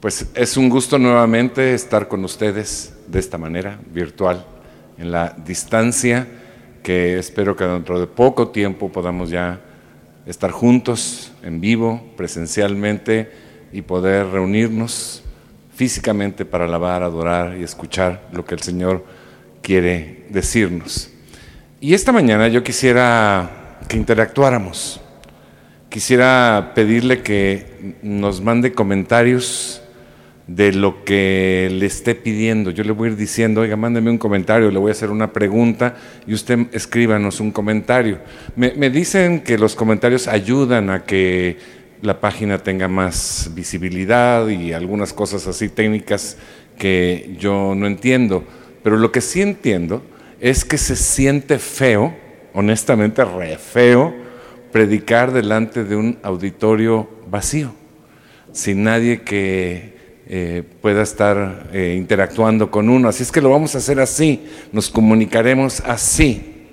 Pues es un gusto nuevamente estar con ustedes de esta manera, virtual, en la distancia, que espero que dentro de poco tiempo podamos ya estar juntos, en vivo, presencialmente, y poder reunirnos físicamente para alabar, adorar y escuchar lo que el Señor quiere decirnos. Y esta mañana yo quisiera que interactuáramos. Quisiera pedirle que nos mande comentarios de lo que le esté pidiendo. Yo le voy a ir diciendo, oiga, mándeme un comentario, le voy a hacer una pregunta y usted escríbanos un comentario. Me, me, dicen que los comentarios ayudan a que la página tenga más visibilidad y algunas cosas así técnicas que yo no entiendo. Pero lo que sí entiendo es que se siente feo, honestamente re feo, predicar delante de un auditorio vacío, sin nadie que eh, pueda estar eh, interactuando con uno. Así es que lo vamos a hacer así, nos comunicaremos así.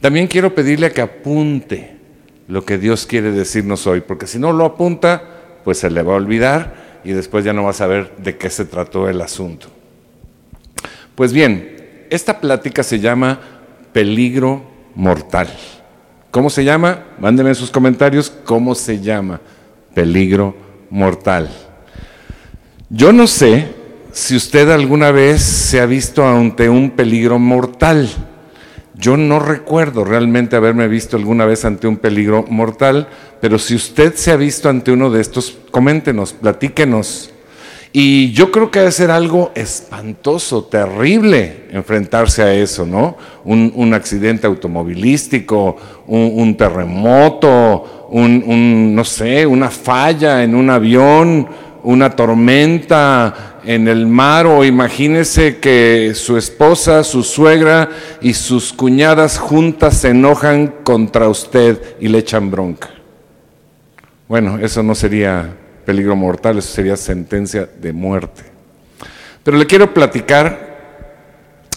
También quiero pedirle que apunte lo que Dios quiere decirnos hoy, porque si no lo apunta, pues se le va a olvidar y después ya no va a saber de qué se trató el asunto. Pues bien, esta plática se llama peligro mortal. ¿Cómo se llama? Mándenme en sus comentarios cómo se llama peligro mortal. Yo no sé si usted alguna vez se ha visto ante un peligro mortal. Yo no recuerdo realmente haberme visto alguna vez ante un peligro mortal, pero si usted se ha visto ante uno de estos, coméntenos, platíquenos. Y yo creo que debe ser algo espantoso, terrible enfrentarse a eso, ¿no? Un, accidente automovilístico, un, terremoto, un, no sé, una falla en un avión, una tormenta en el mar o imagínese que su esposa, su suegra y sus cuñadas juntas se enojan contra usted y le echan bronca. Bueno, eso no sería peligro mortal, eso sería sentencia de muerte. Pero le quiero platicar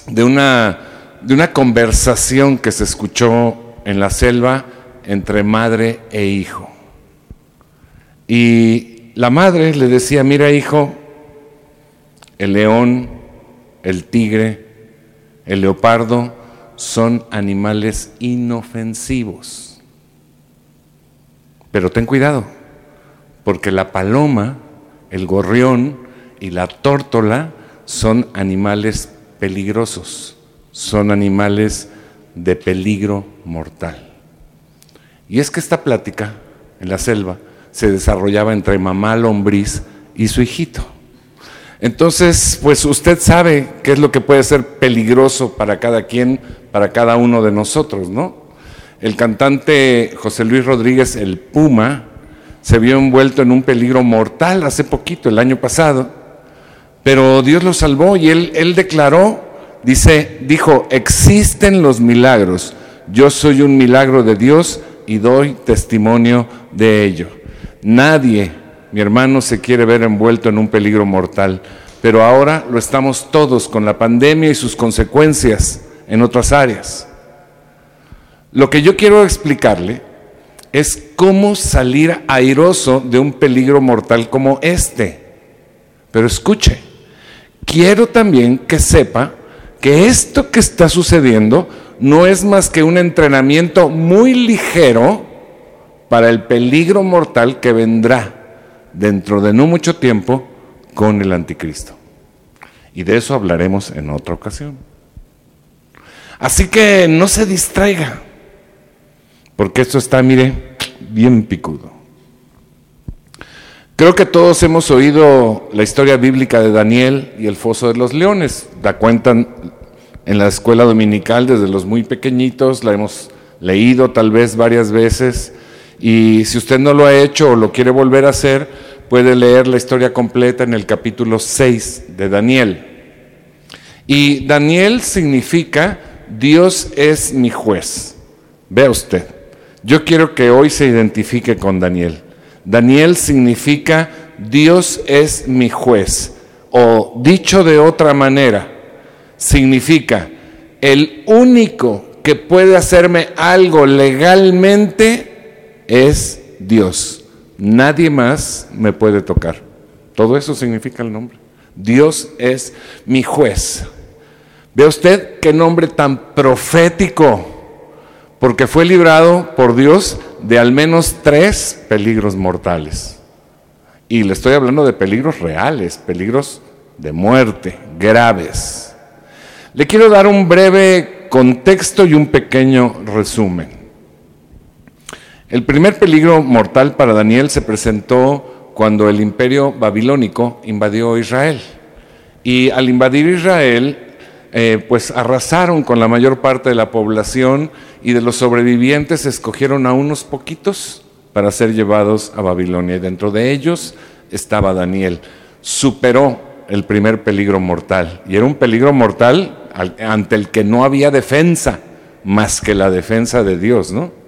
de una, de una conversación que se escuchó en la selva entre madre e hijo. Y la madre le decía, mira hijo, el león, el tigre, el leopardo son animales inofensivos. Pero ten cuidado, porque la paloma, el gorrión y la tórtola son animales peligrosos, son animales de peligro mortal. Y es que esta plática en la selva se desarrollaba entre mamá lombriz y su hijito. Entonces, pues usted sabe qué es lo que puede ser peligroso para cada quien, para cada uno de nosotros, ¿no? El cantante José Luis Rodríguez, el Puma, se vio envuelto en un peligro mortal hace poquito, el año pasado, pero Dios lo salvó y él, declaró, dice, dijo, existen los milagros, yo soy un milagro de Dios y doy testimonio de ello. Nadie, mi hermano, se quiere ver envuelto en un peligro mortal, pero ahora lo estamos todos con la pandemia y sus consecuencias en otras áreas. Lo que yo quiero explicarle es cómo salir airoso de un peligro mortal como este. Pero escuche, quiero también que sepa que esto que está sucediendo no es más que un entrenamiento muy ligero para el peligro mortal que vendrá dentro de no mucho tiempo con el anticristo. Y de eso hablaremos en otra ocasión. Así que no se distraiga, porque esto está, mire, bien picudo. Creo que todos hemos oído la historia bíblica de Daniel y el foso de los leones. La cuentan en la escuela dominical desde los muy pequeñitos, la hemos leído tal vez varias veces y si usted no lo ha hecho o lo quiere volver a hacer, puede leer la historia completa en el capítulo 6 de Daniel. Y Daniel significa Dios es mi juez. Vea usted, yo quiero que hoy se identifique con Daniel. Daniel significa Dios es mi juez. O dicho de otra manera, significa el único que puede hacerme algo legalmente es Dios. Nadie más me puede tocar. Todo eso significa el nombre. Dios es mi juez. Ve usted qué nombre tan profético, porque fue librado por Dios de al menos tres peligros mortales. Y le estoy hablando de peligros reales, peligros de muerte, graves. Le quiero dar un breve contexto y un pequeño resumen. El primer peligro mortal para Daniel se presentó cuando el imperio babilónico invadió Israel. Y al invadir Israel, eh, pues arrasaron con la mayor parte de la población y de los sobrevivientes escogieron a unos poquitos para ser llevados a Babilonia. Y dentro de ellos estaba Daniel. Superó el primer peligro mortal. Y era un peligro mortal ante el que no había defensa más que la defensa de Dios, ¿no?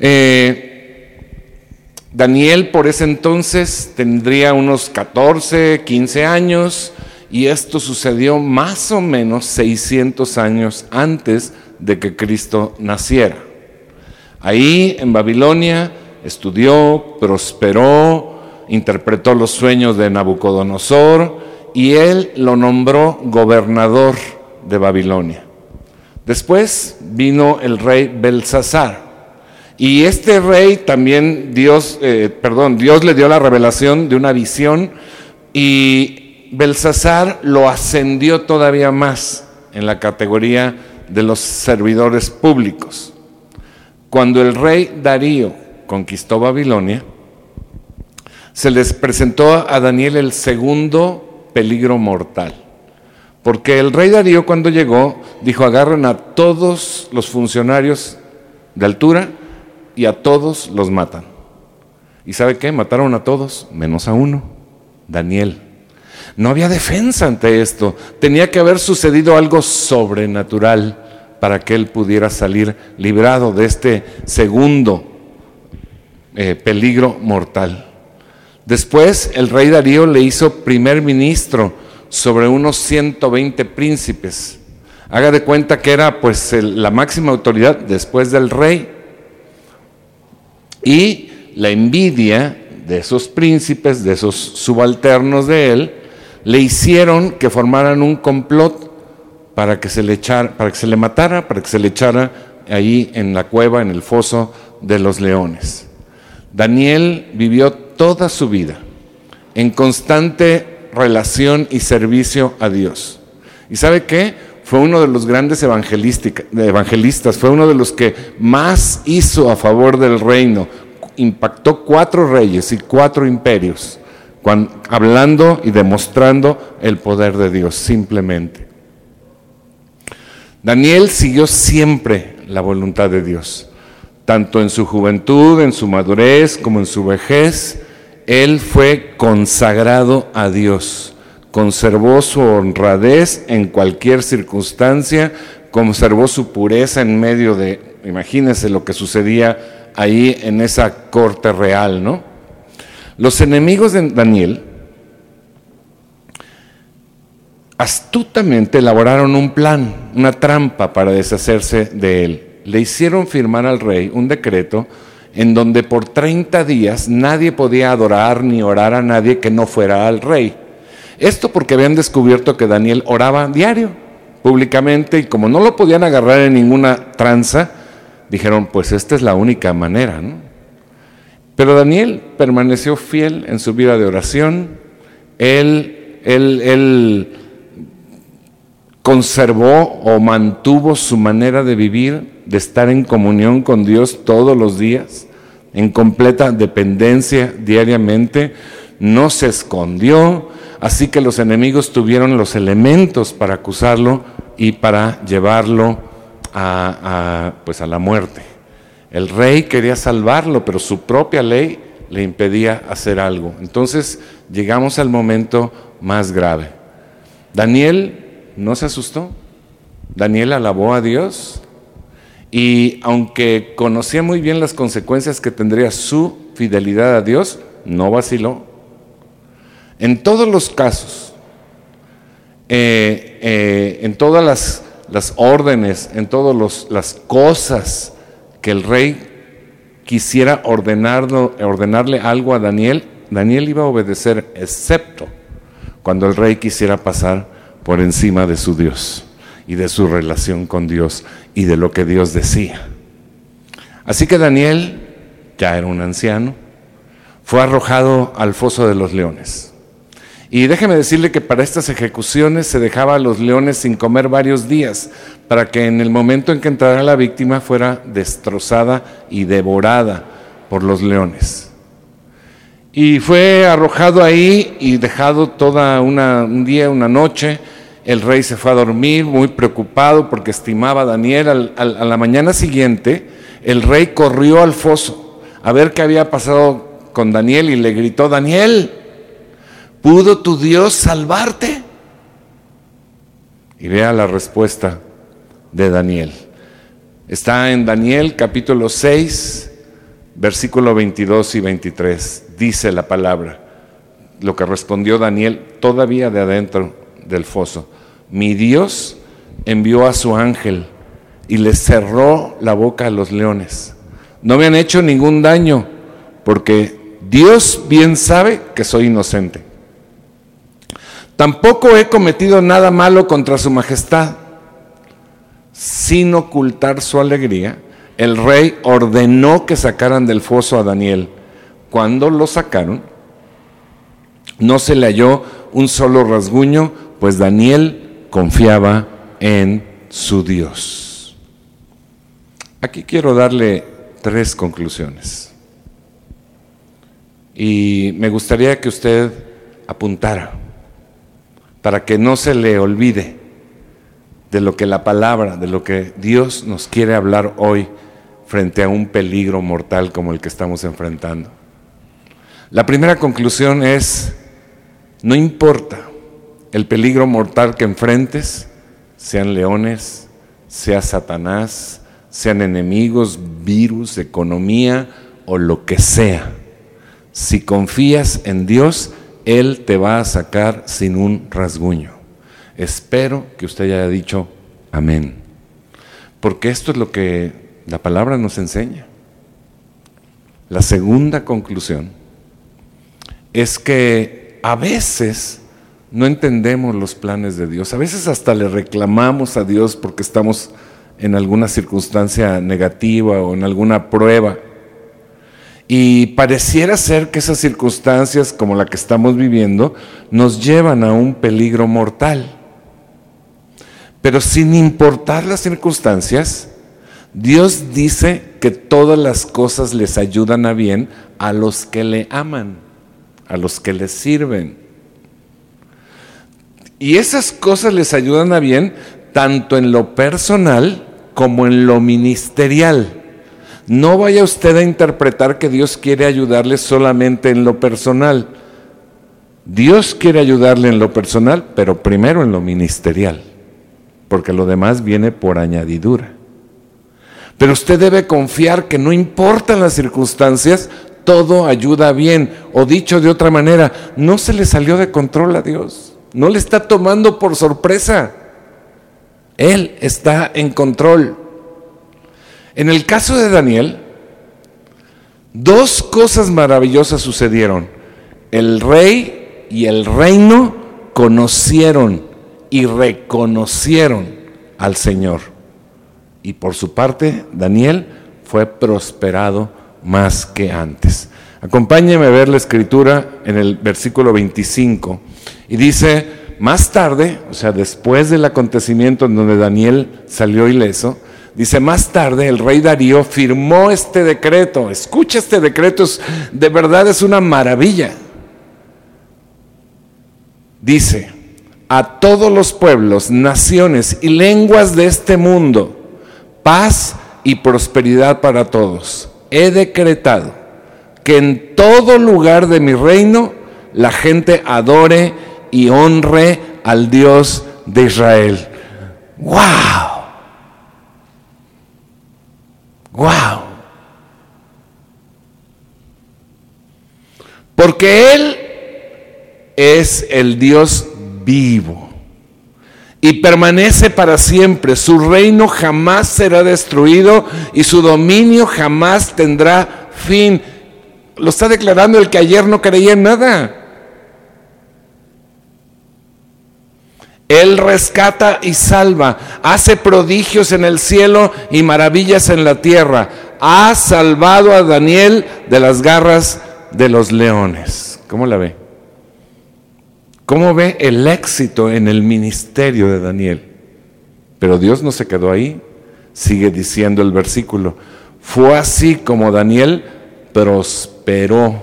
Eh, Daniel por ese entonces tendría unos 14, 15 años y esto sucedió más o menos 600 años antes de que Cristo naciera. Ahí en Babilonia estudió, prosperó, interpretó los sueños de Nabucodonosor y él lo nombró gobernador de Babilonia. Después vino el rey Belsasar. Y este rey también Dios, eh, perdón, Dios le dio la revelación de una visión y Belsasar lo ascendió todavía más en la categoría de los servidores públicos. Cuando el rey Darío conquistó Babilonia, se les presentó a Daniel el segundo peligro mortal. Porque el rey Darío cuando llegó dijo, agarren a todos los funcionarios de altura y a todos los matan. ¿Y sabe qué? Mataron a todos, menos a uno, Daniel. No había defensa ante esto. Tenía que haber sucedido algo sobrenatural para que él pudiera salir librado de este segundo eh, peligro mortal. Después el rey Darío le hizo primer ministro sobre unos 120 príncipes. Haga de cuenta que era pues la máxima autoridad después del rey. Y la envidia de esos príncipes, de esos subalternos de él, le hicieron que formaran un complot para que se le echara, para que se le matara, para que se le echara ahí en la cueva, en el foso de los leones. Daniel vivió toda su vida en constante relación y servicio a Dios. ¿Y sabe qué? Fue uno de los grandes evangelistas, fue uno de los que más hizo a favor del reino. Impactó cuatro reyes y cuatro imperios, hablando y demostrando el poder de Dios simplemente. Daniel siguió siempre la voluntad de Dios, tanto en su juventud, en su madurez, como en su vejez. Él fue consagrado a Dios, conservó su honradez en cualquier circunstancia, conservó su pureza en medio de, imagínense lo que sucedía ahí en esa corte real, ¿no? Los enemigos de Daniel astutamente elaboraron un plan, una trampa para deshacerse de él. Le hicieron firmar al rey un decreto en donde por 30 días nadie podía adorar ni orar a nadie que no fuera al rey. Esto porque habían descubierto que Daniel oraba diario, públicamente, y como no lo podían agarrar en ninguna tranza, dijeron, pues esta es la única manera. Pero Daniel permaneció fiel en su vida de oración, él, él, él conservó o mantuvo su manera de vivir, de estar en comunión con Dios todos los días, en completa dependencia diariamente, no se escondió, así que los enemigos tuvieron los elementos para acusarlo y para llevarlo a, pues a la muerte. El rey quería salvarlo, pero su propia ley le impedía hacer algo. Entonces llegamos al momento más grave. Daniel no se asustó. Daniel alabó a Dios y aunque conocía muy bien las consecuencias que tendría su fidelidad a Dios, no vaciló. En todos los casos, eh, eh, en todas las, las órdenes, en todas las cosas que el rey quisiera ordenarle algo a Daniel, Daniel iba a obedecer, excepto cuando el rey quisiera pasar por encima de su Dios y de su relación con Dios y de lo que Dios decía. Así que Daniel, ya era un anciano, fue arrojado al foso de los leones. Y déjeme decirle que para estas ejecuciones se dejaba a los leones sin comer varios días, para que en el momento en que entrara la víctima fuera destrozada y devorada por los leones. Y fue arrojado ahí y dejado toda una, un día, una noche. El rey se fue a dormir muy preocupado porque estimaba a Daniel. a la mañana siguiente, el rey corrió al foso a ver qué había pasado con Daniel y le gritó, Daniel, ¿pudo tu Dios salvarte? Y vea la respuesta de Daniel. Está en Daniel capítulo 6, versículo 22 y 23. Dice la palabra, lo que respondió Daniel todavía de adentro del foso. Mi Dios envió a su ángel y le cerró la boca a los leones. No me han hecho ningún daño porque Dios bien sabe que soy inocente. Tampoco he cometido nada malo contra su majestad. Sin ocultar su alegría, el rey ordenó que sacaran del foso a Daniel. Cuando lo sacaron, no se le halló un solo rasguño, pues Daniel confiaba en su Dios. Aquí quiero darle tres conclusiones. Y me gustaría que usted apuntara para que no se le olvide de lo que la palabra, de lo que Dios nos quiere hablar hoy frente a un peligro mortal como el que estamos enfrentando. La primera conclusión es, no importa el peligro mortal que enfrentes, sean leones, sea Satanás, sean enemigos, virus, economía o lo que sea. Si confías en Dios, Él te va a sacar sin un rasguño. Espero que usted haya dicho amén. Porque esto es lo que la palabra nos enseña. La segunda conclusión es que a veces no entendemos los planes de Dios. A veces hasta le reclamamos a Dios porque estamos en alguna circunstancia negativa o en alguna prueba. Y pareciera ser que esas circunstancias como la que estamos viviendo nos llevan a un peligro mortal. Pero sin importar las circunstancias, Dios dice que todas las cosas les ayudan a bien a los que le aman, a los que le sirven. Y esas cosas les ayudan a bien tanto en lo personal como en lo ministerial. No vaya usted a interpretar que Dios quiere ayudarle solamente en lo personal. Dios quiere ayudarle en lo personal, pero primero en lo ministerial, porque lo demás viene por añadidura. Pero usted debe confiar que no importan las circunstancias, todo ayuda bien. O dicho de otra manera, no se le salió de control a Dios, no le está tomando por sorpresa. Él está en control. En el caso de Daniel, dos cosas maravillosas sucedieron. El rey y el reino conocieron y reconocieron al Señor. Y por su parte, Daniel fue prosperado más que antes. Acompáñeme a ver la escritura en el versículo 25. Y dice, más tarde, o sea, después del acontecimiento en donde Daniel salió ileso, dice, más tarde el rey Darío firmó este decreto. Escucha este decreto, de verdad es una maravilla. Dice, a todos los pueblos, naciones y lenguas de este mundo, paz y prosperidad para todos. He decretado que en todo lugar de mi reino la gente adore y honre al Dios de Israel. ¡Wow! ¡Wow! Porque Él es el Dios vivo y permanece para siempre. Su reino jamás será destruido y su dominio jamás tendrá fin. Lo está declarando el que ayer no creía en nada. Él rescata y salva, hace prodigios en el cielo y maravillas en la tierra. Ha salvado a Daniel de las garras de los leones. ¿Cómo la ve? ¿Cómo ve el éxito en el ministerio de Daniel? Pero Dios no se quedó ahí. Sigue diciendo el versículo. Fue así como Daniel prosperó.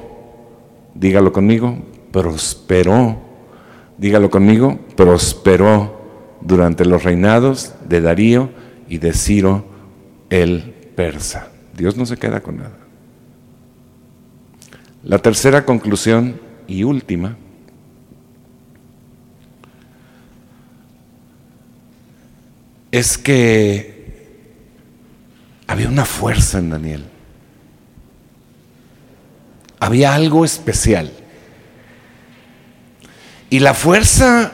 Dígalo conmigo, prosperó. Dígalo conmigo, prosperó durante los reinados de Darío y de Ciro el persa. Dios no se queda con nada. La tercera conclusión y última es que había una fuerza en Daniel. Había algo especial. Y la fuerza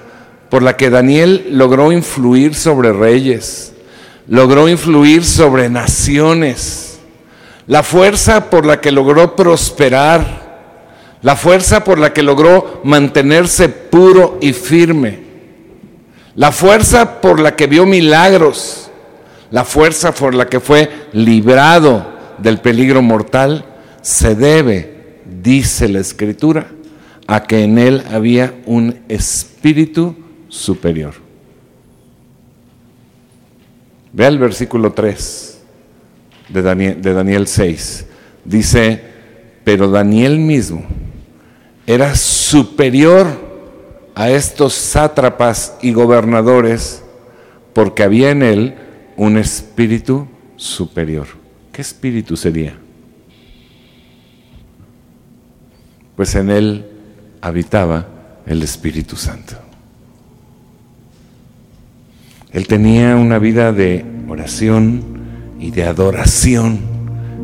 por la que Daniel logró influir sobre reyes, logró influir sobre naciones, la fuerza por la que logró prosperar, la fuerza por la que logró mantenerse puro y firme, la fuerza por la que vio milagros, la fuerza por la que fue librado del peligro mortal, se debe, dice la escritura, a que en él había un espíritu superior. Vea el versículo 3 de Daniel, de Daniel 6. Dice, pero Daniel mismo era superior a estos sátrapas y gobernadores porque había en él un espíritu superior. ¿Qué espíritu sería? Pues en él habitaba el Espíritu Santo. Él tenía una vida de oración, y de adoración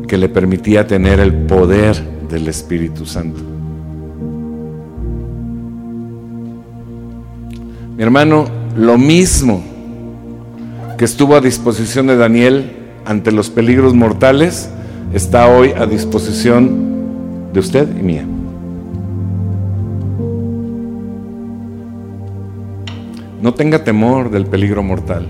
que le permitía tener el poder del Espíritu Santo. Mi hermano, lo mismo que estuvo a disposición de Daniel ante los peligros mortales, está hoy a disposición de usted y mía. Tenga temor del peligro mortal.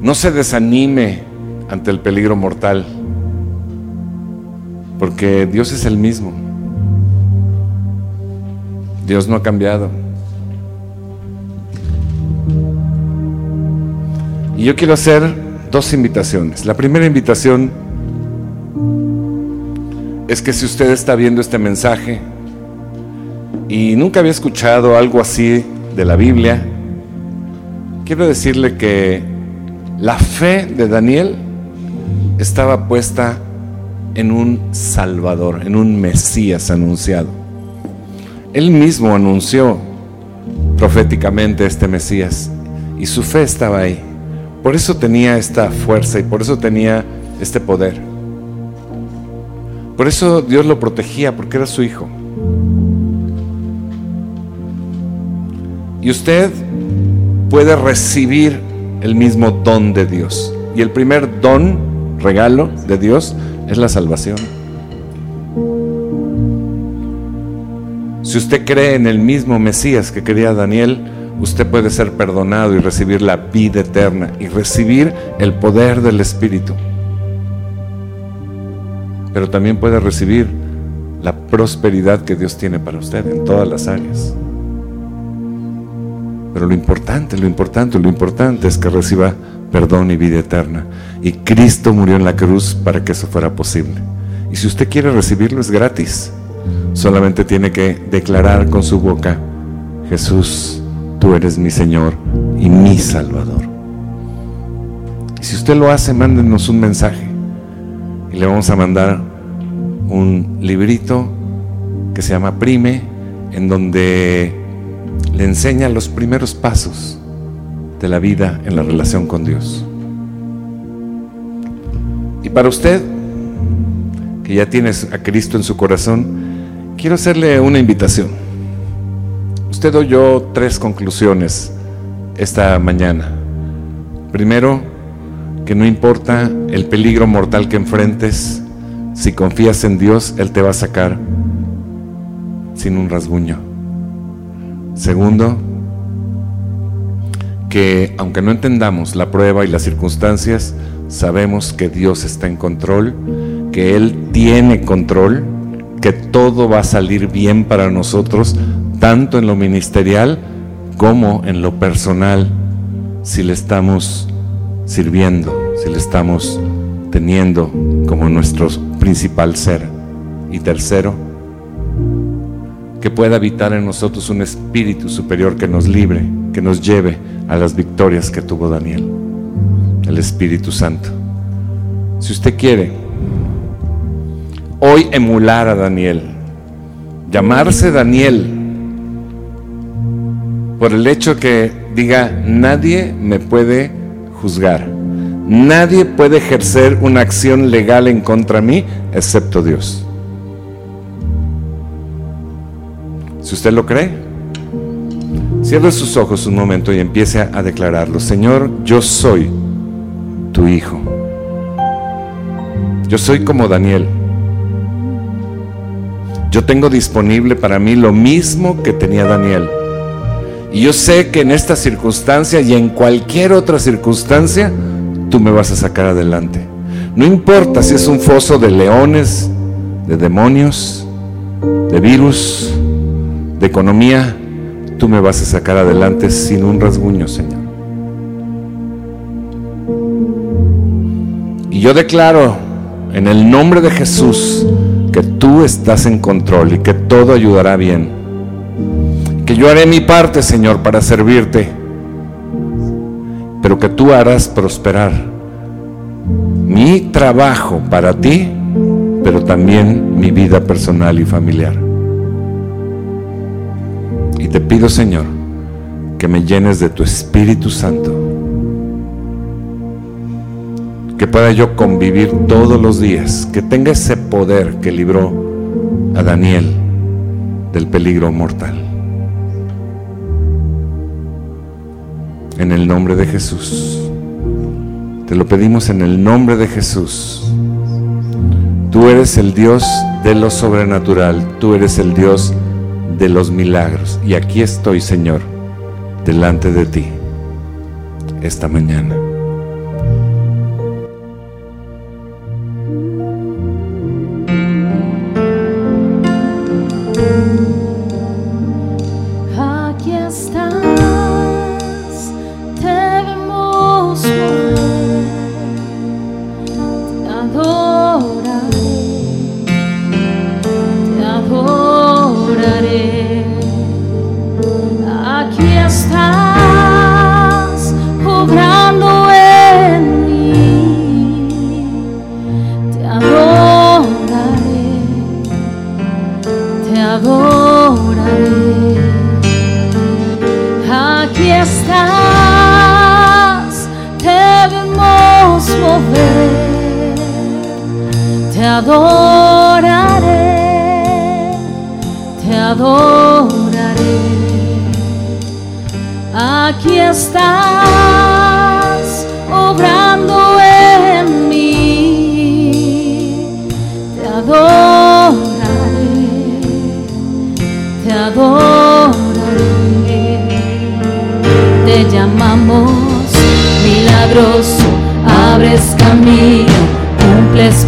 No se desanime ante el peligro mortal, porque Dios es el mismo. Dios no ha cambiado. Y yo quiero hacer dos invitaciones. La primera invitación es que si usted está viendo este mensaje y nunca había escuchado algo así de la Biblia, quiero decirle que la fe de Daniel estaba puesta en un Salvador, en un Mesías anunciado. Él mismo anunció proféticamente este Mesías y su fe estaba ahí. Por eso tenía esta fuerza y por eso tenía este poder. Por eso Dios lo protegía, porque era su hijo. Y usted puede recibir el mismo don de Dios. Y el primer don, regalo de Dios, es la salvación. Si usted cree en el mismo Mesías que quería Daniel, usted puede ser perdonado y recibir la vida eterna y recibir el poder del Espíritu. Pero también puede recibir la prosperidad que Dios tiene para usted en todas las áreas. Pero lo importante, lo importante, lo importante es que reciba perdón y vida eterna. Y Cristo murió en la cruz para que eso fuera posible. Y si usted quiere recibirlo es gratis. Solamente tiene que declarar con su boca, Jesús, tú eres mi Señor y mi Salvador. Y si usted lo hace, mándenos un mensaje. Y le vamos a mandar un librito que se llama Prime, en donde le enseña los primeros pasos de la vida en la relación con Dios. Y para usted, que ya tienes a Cristo en su corazón, quiero hacerle una invitación. Usted oyó tres conclusiones esta mañana. Primero, que no importa el peligro mortal que enfrentes, si confías en Dios, Él te va a sacar sin un rasguño. Segundo, que aunque no entendamos la prueba y las circunstancias, sabemos que Dios está en control, que Él tiene control, que todo va a salir bien para nosotros, tanto en lo ministerial como en lo personal, si le estamos sirviendo, si le estamos teniendo como nuestro principal ser. Y tercero, que pueda habitar en nosotros un espíritu superior que nos libre, que nos lleve a las victorias que tuvo Daniel, el Espíritu Santo. Si usted quiere hoy emular a Daniel, llamarse Daniel, por el hecho que diga, nadie me puede juzgar, nadie puede ejercer una acción legal en contra mí, excepto Dios. Si usted lo cree, cierre sus ojos un momento y empiece a declararlo. Señor, yo soy tu hijo. Yo soy como Daniel. Yo tengo disponible para mí lo mismo que tenía Daniel. Y yo sé que en esta circunstancia y en cualquier otra circunstancia, tú me vas a sacar adelante. No importa si es un foso de leones, de demonios, de virus, de economía, tú me vas a sacar adelante sin un rasguño, Señor. Y yo declaro en el nombre de Jesús que tú estás en control y que todo ayudará bien. Que yo haré mi parte, Señor, para servirte, pero que tú harás prosperar mi trabajo para ti, pero también mi vida personal y familiar. Y te pido, Señor, que me llenes de tu Espíritu Santo. Que pueda yo convivir todos los días. Que tenga ese poder que libró a Daniel del peligro mortal. En el nombre de Jesús. Te lo pedimos en el nombre de Jesús. Tú eres el Dios de lo sobrenatural. Tú eres el Dios de los milagros. Y aquí estoy, Señor, delante de ti esta mañana. last time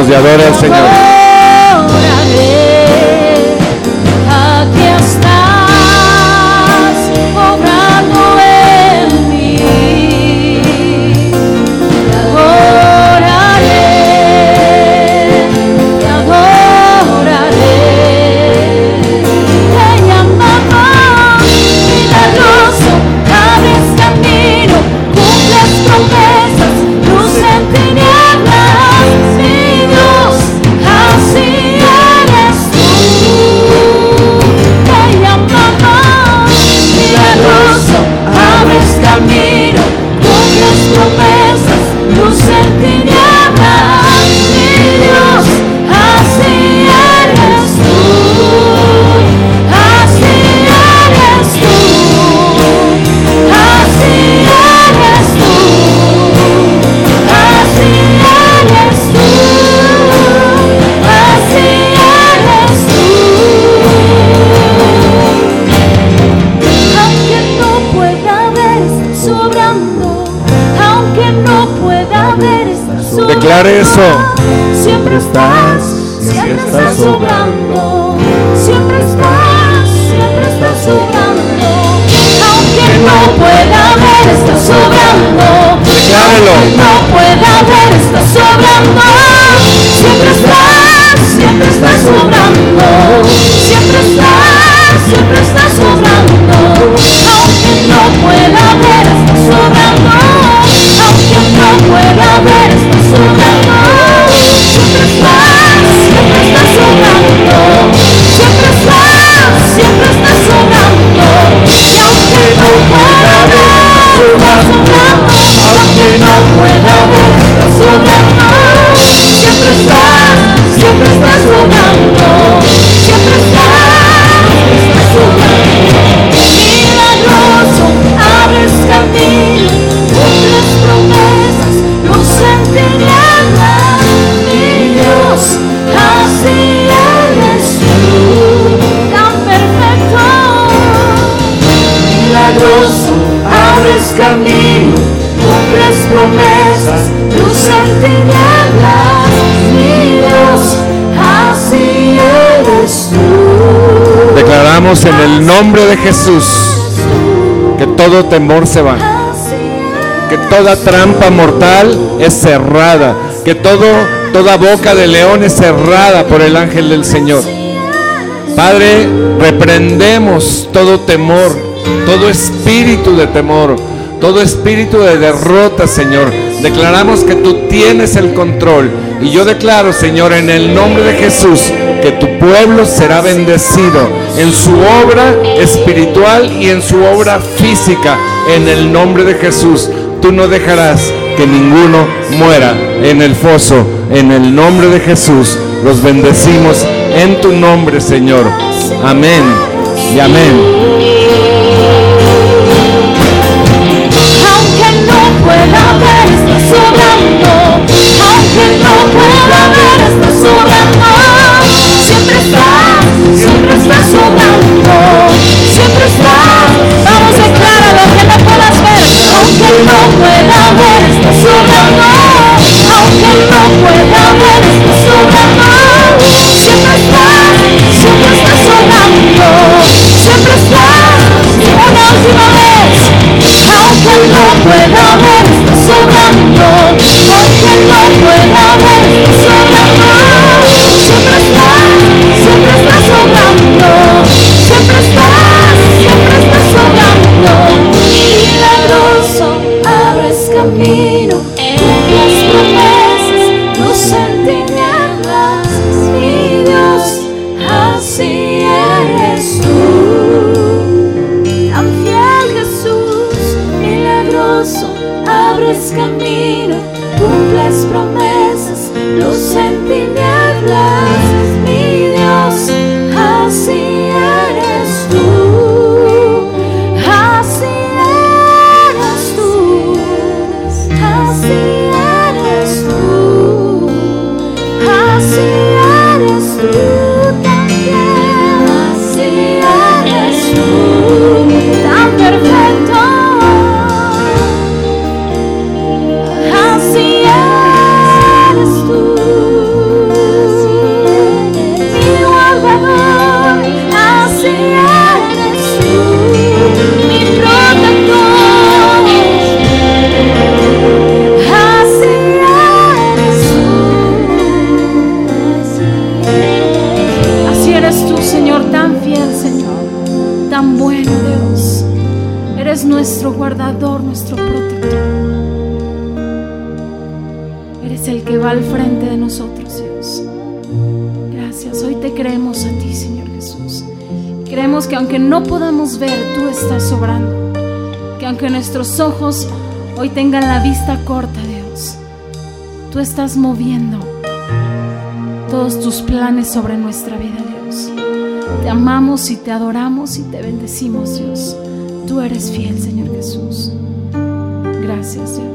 nos de adora Señor. Milagroso, abres camino, cumples promesas, en tinieblas, mi Dios, así eres tú. Declaramos en el nombre de Jesús que todo temor se va. que toda trampa mortal es cerrada, que todo, toda boca de león es cerrada por el ángel del Señor. Padre, reprendemos todo temor, todo espíritu de temor, todo espíritu de derrota, Señor. Declaramos que tú tienes el control. Y yo declaro, Señor, en el nombre de Jesús, que tu pueblo será bendecido en su obra espiritual y en su obra física. En el nombre de Jesús, tú no dejarás que ninguno muera en el foso. En el nombre de Jesús, los bendecimos en tu nombre, Señor. Amén y amén. No pueda ver, está sobrando. Aunque no pueda ver, está sobrando. Siempre está, siempre está sobrando. Siempre está. Una última vez. Aunque no pueda ver, está sobrando. Abres camino, cumples podamos ver, tú estás sobrando. Que aunque nuestros ojos hoy tengan la vista corta, Dios, tú estás moviendo todos tus planes sobre nuestra vida, Dios. Te amamos y te adoramos y te bendecimos, Dios. Tú eres fiel, Señor Jesús. Gracias, Dios.